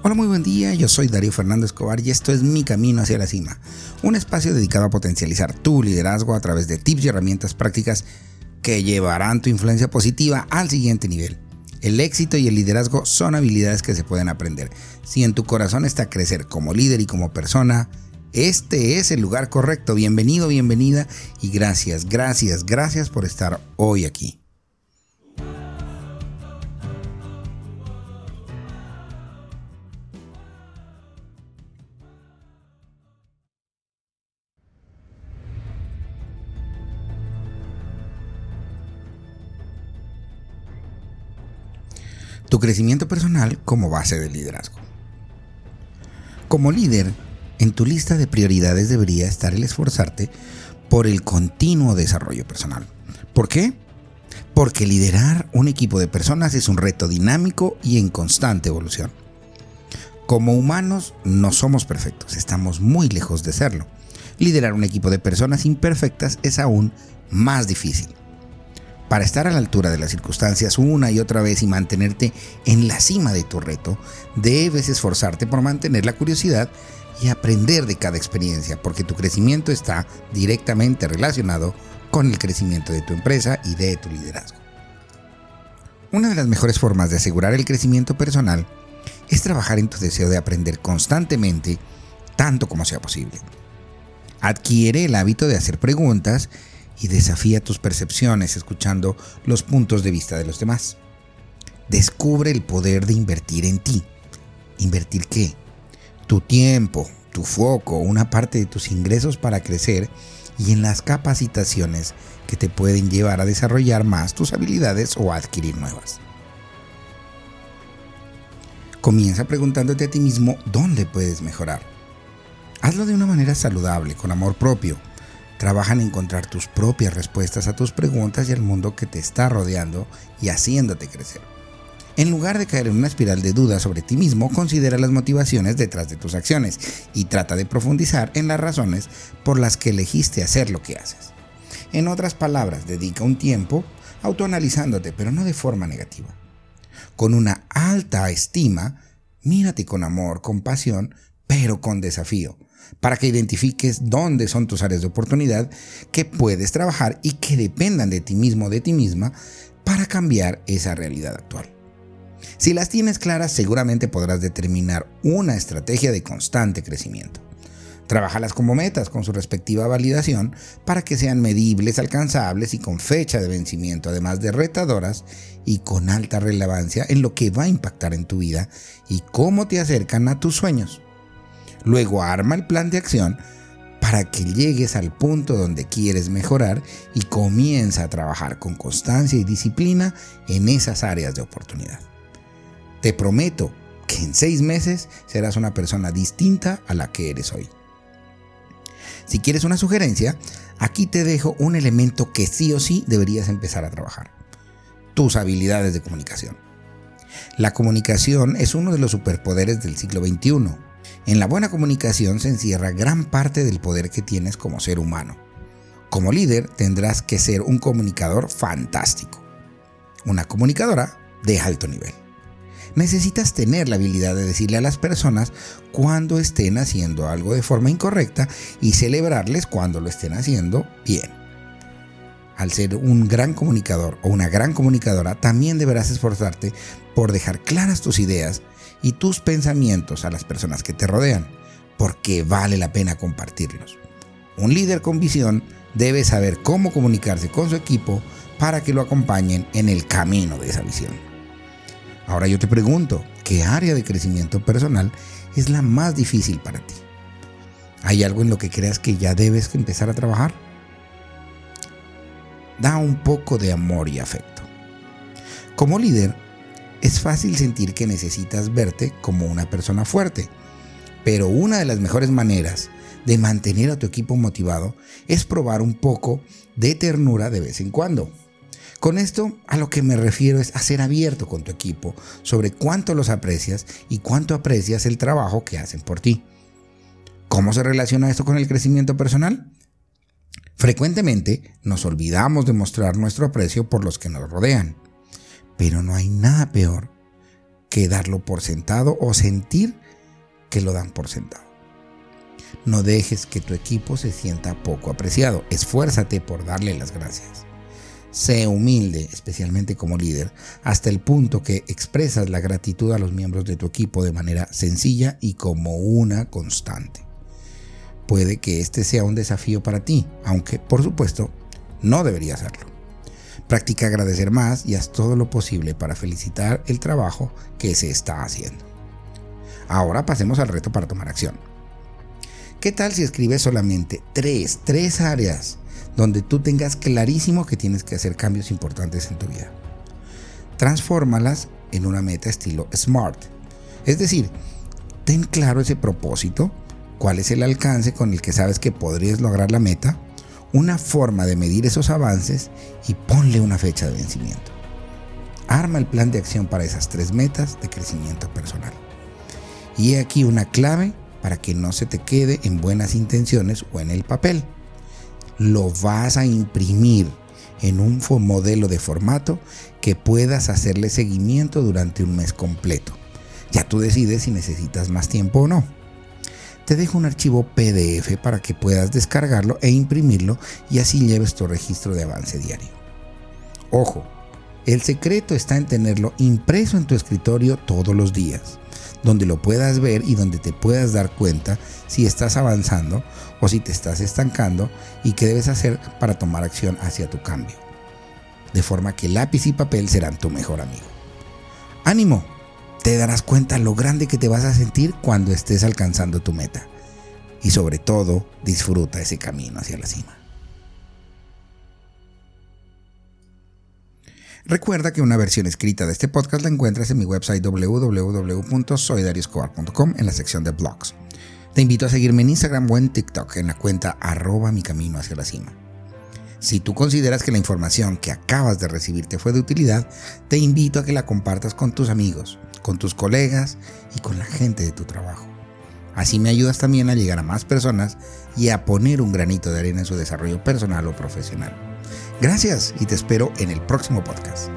Hola, muy buen día, yo soy Darío Fernando Escobar y esto es Mi Camino hacia la Cima, un espacio dedicado a potencializar tu liderazgo a través de tips y herramientas prácticas que llevarán tu influencia positiva al siguiente nivel. El éxito y el liderazgo son habilidades que se pueden aprender. Si en tu corazón está crecer como líder y como persona, este es el lugar correcto. Bienvenido, bienvenida y gracias, gracias, gracias por estar hoy aquí. Tu crecimiento personal como base de liderazgo. Como líder, en tu lista de prioridades debería estar el esforzarte por el continuo desarrollo personal. ¿Por qué? Porque liderar un equipo de personas es un reto dinámico y en constante evolución. Como humanos no somos perfectos, estamos muy lejos de serlo. Liderar un equipo de personas imperfectas es aún más difícil. Para estar a la altura de las circunstancias una y otra vez y mantenerte en la cima de tu reto, debes esforzarte por mantener la curiosidad y aprender de cada experiencia, porque tu crecimiento está directamente relacionado con el crecimiento de tu empresa y de tu liderazgo. Una de las mejores formas de asegurar el crecimiento personal es trabajar en tu deseo de aprender constantemente, tanto como sea posible. Adquiere el hábito de hacer preguntas y desafía tus percepciones escuchando los puntos de vista de los demás. Descubre el poder de invertir en ti. ¿Invertir qué? Tu tiempo, tu foco, una parte de tus ingresos para crecer y en las capacitaciones que te pueden llevar a desarrollar más tus habilidades o a adquirir nuevas. Comienza preguntándote a ti mismo dónde puedes mejorar. Hazlo de una manera saludable, con amor propio, Trabaja en encontrar tus propias respuestas a tus preguntas y al mundo que te está rodeando y haciéndote crecer. En lugar de caer en una espiral de dudas sobre ti mismo, considera las motivaciones detrás de tus acciones y trata de profundizar en las razones por las que elegiste hacer lo que haces. En otras palabras, dedica un tiempo autoanalizándote, pero no de forma negativa. Con una alta estima, mírate con amor, compasión, pero con desafío para que identifiques dónde son tus áreas de oportunidad que puedes trabajar y que dependan de ti mismo o de ti misma para cambiar esa realidad actual. Si las tienes claras, seguramente podrás determinar una estrategia de constante crecimiento. Trabajalas como metas con su respectiva validación para que sean medibles, alcanzables y con fecha de vencimiento, además de retadoras y con alta relevancia en lo que va a impactar en tu vida y cómo te acercan a tus sueños. Luego arma el plan de acción para que llegues al punto donde quieres mejorar y comienza a trabajar con constancia y disciplina en esas áreas de oportunidad. Te prometo que en seis meses serás una persona distinta a la que eres hoy. Si quieres una sugerencia, aquí te dejo un elemento que sí o sí deberías empezar a trabajar. Tus habilidades de comunicación. La comunicación es uno de los superpoderes del siglo XXI en la buena comunicación se encierra gran parte del poder que tienes como ser humano. Como líder tendrás que ser un comunicador fantástico. Una comunicadora de alto nivel. Necesitas tener la habilidad de decirle a las personas cuando estén haciendo algo de forma incorrecta y celebrarles cuando lo estén haciendo bien. Al ser un gran comunicador o una gran comunicadora, también deberás esforzarte por dejar claras tus ideas y tus pensamientos a las personas que te rodean, porque vale la pena compartirlos. Un líder con visión debe saber cómo comunicarse con su equipo para que lo acompañen en el camino de esa visión. Ahora yo te pregunto, ¿qué área de crecimiento personal es la más difícil para ti? ¿Hay algo en lo que creas que ya debes empezar a trabajar? Da un poco de amor y afecto. Como líder, es fácil sentir que necesitas verte como una persona fuerte, pero una de las mejores maneras de mantener a tu equipo motivado es probar un poco de ternura de vez en cuando. Con esto a lo que me refiero es a ser abierto con tu equipo sobre cuánto los aprecias y cuánto aprecias el trabajo que hacen por ti. ¿Cómo se relaciona esto con el crecimiento personal? Frecuentemente nos olvidamos de mostrar nuestro aprecio por los que nos rodean. Pero no hay nada peor que darlo por sentado o sentir que lo dan por sentado. No dejes que tu equipo se sienta poco apreciado. Esfuérzate por darle las gracias. Sé humilde, especialmente como líder, hasta el punto que expresas la gratitud a los miembros de tu equipo de manera sencilla y como una constante. Puede que este sea un desafío para ti, aunque por supuesto no debería serlo. Practica agradecer más y haz todo lo posible para felicitar el trabajo que se está haciendo. Ahora pasemos al reto para tomar acción. ¿Qué tal si escribes solamente tres, tres áreas donde tú tengas clarísimo que tienes que hacer cambios importantes en tu vida? Transfórmalas en una meta estilo SMART. Es decir, ten claro ese propósito, cuál es el alcance con el que sabes que podrías lograr la meta, una forma de medir esos avances y ponle una fecha de vencimiento. Arma el plan de acción para esas tres metas de crecimiento personal. Y he aquí una clave para que no se te quede en buenas intenciones o en el papel. Lo vas a imprimir en un modelo de formato que puedas hacerle seguimiento durante un mes completo. Ya tú decides si necesitas más tiempo o no te dejo un archivo PDF para que puedas descargarlo e imprimirlo y así lleves tu registro de avance diario. Ojo, el secreto está en tenerlo impreso en tu escritorio todos los días, donde lo puedas ver y donde te puedas dar cuenta si estás avanzando o si te estás estancando y qué debes hacer para tomar acción hacia tu cambio. De forma que lápiz y papel serán tu mejor amigo. ¡Ánimo! Te darás cuenta lo grande que te vas a sentir cuando estés alcanzando tu meta. Y sobre todo, disfruta ese camino hacia la cima. Recuerda que una versión escrita de este podcast la encuentras en mi website www.soydarioscobar.com en la sección de blogs. Te invito a seguirme en Instagram o en TikTok en la cuenta arroba mi camino hacia la cima. Si tú consideras que la información que acabas de recibir te fue de utilidad, te invito a que la compartas con tus amigos con tus colegas y con la gente de tu trabajo. Así me ayudas también a llegar a más personas y a poner un granito de arena en su desarrollo personal o profesional. Gracias y te espero en el próximo podcast.